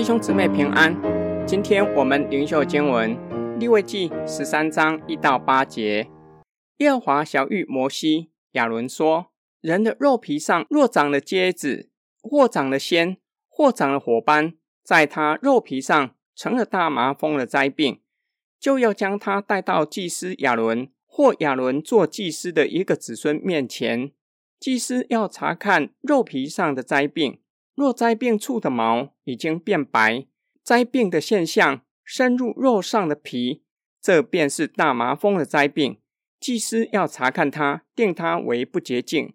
弟兄姊妹平安，今天我们灵修经文利未记十三章一到八节。耶和华晓諭摩西、亚伦说：人的肉皮上若长了疖子，或长了癬，或长了火斑，在他肉皮上成了大麻风的灾病，就要将他带到祭司亚伦或亚伦做祭司的一个子孙面前。祭司要查看肉皮上的灾病。若灾病处的毛已经变白，灾病的现象深入肉上的皮，这便是大麻风的灾病。祭司要查看它，定它为不洁净。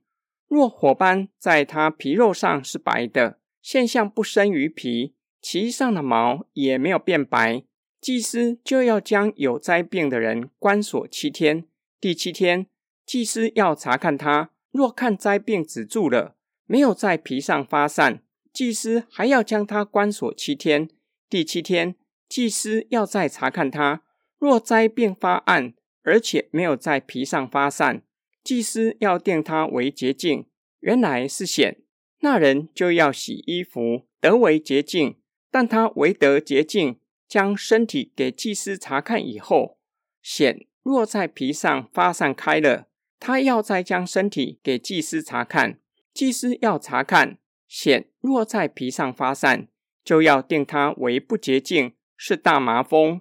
若火斑在它皮肉上是白的，现象不深于皮，其上的毛也没有变白，祭司就要将有灾病的人关锁七天。第七天，祭司要查看它，若看灾病止住了，没有在皮上发散。祭司还要将他关锁七天，第七天，祭司要再查看他，若灾变发暗，而且没有在皮上发散，祭司要定他为洁净。原来是险，那人就要洗衣服，得为洁净。但他为得洁净，将身体给祭司查看以后，险若在皮上发散开了，他要再将身体给祭司查看，祭司要查看。癬若在皮上发散，就要定它为不洁净，是大麻风。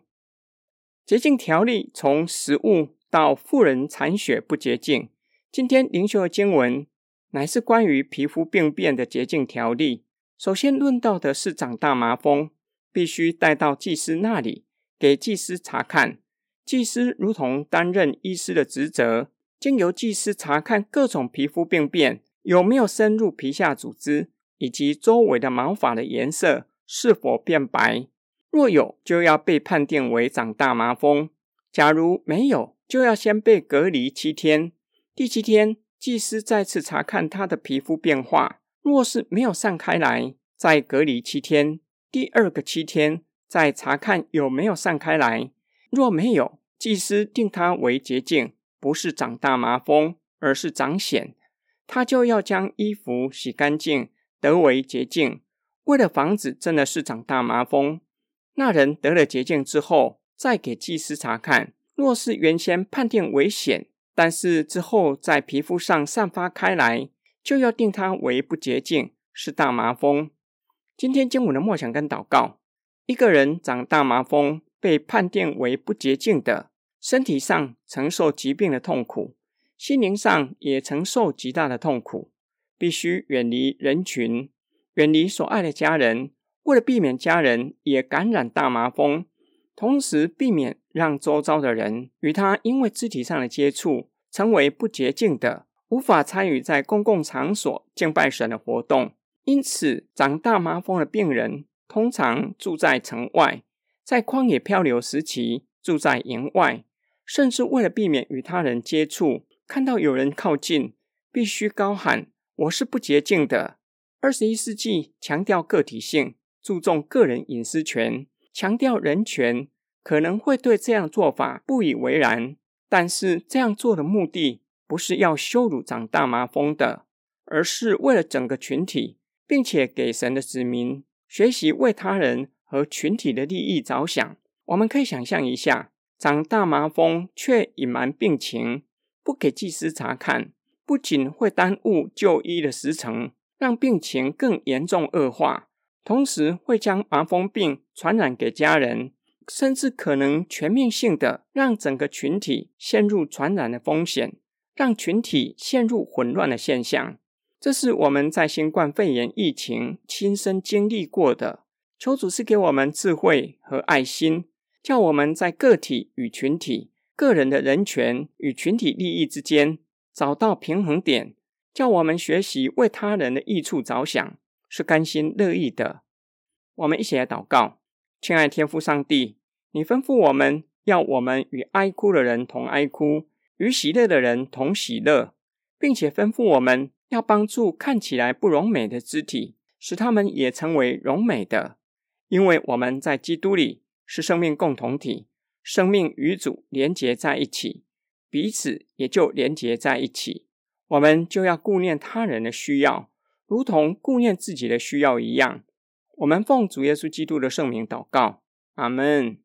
洁净条例从食物到妇人产血不洁净。今天灵修的经文乃是关于皮肤病变的洁净条例。首先论到的是长大麻风，必须带到祭司那里，给祭司查看。祭司如同担任医师的职责，经由祭司查看各种皮肤病变有没有深入皮下组织。以及周围的毛发的颜色是否变白，若有，就要被判定为长大麻风；假如没有，就要先被隔离七天。第七天，祭司再次查看他的皮肤变化，若是没有散开来，再隔离七天。第二个七天，再查看有没有散开来，若没有，祭司定他为洁净，不是长大麻风，而是长癣，他就要将衣服洗干净。得为洁净，为了防止真的是长大麻风，那人得了洁净之后，再给祭司查看。若是原先判定为险，但是之后在皮肤上散发开来，就要定他为不洁净，是大麻风。今天经文的默想跟祷告：一个人长大麻风，被判定为不洁净的，身体上承受疾病的痛苦，心灵上也承受极大的痛苦。必须远离人群，远离所爱的家人，为了避免家人也感染大麻风，同时避免让周遭的人与他因为肢体上的接触成为不洁净的，无法参与在公共场所敬拜神的活动。因此，长大麻风的病人通常住在城外，在旷野漂流时期住在营外，甚至为了避免与他人接触，看到有人靠近，必须高喊。我是不洁净的。二十一世纪强调个体性，注重个人隐私权，强调人权，可能会对这样做法不以为然。但是这样做的目的不是要羞辱长大麻风的，而是为了整个群体，并且给神的子民学习为他人和群体的利益着想。我们可以想象一下，长大麻风却隐瞒病情，不给祭司查看。不仅会耽误就医的时程，让病情更严重恶化，同时会将麻风病传染给家人，甚至可能全面性的让整个群体陷入传染的风险，让群体陷入混乱的现象。这是我们在新冠肺炎疫情亲身经历过的。求主是给我们智慧和爱心，叫我们在个体与群体、个人的人权与群体利益之间。找到平衡点，叫我们学习为他人的益处着想，是甘心乐意的。我们一起来祷告，亲爱天父上帝，你吩咐我们要我们与哀哭的人同哀哭，与喜乐的人同喜乐，并且吩咐我们要帮助看起来不容美的肢体，使他们也成为荣美的。因为我们在基督里是生命共同体，生命与主连结在一起。彼此也就连结在一起，我们就要顾念他人的需要，如同顾念自己的需要一样。我们奉主耶稣基督的圣名祷告，阿门。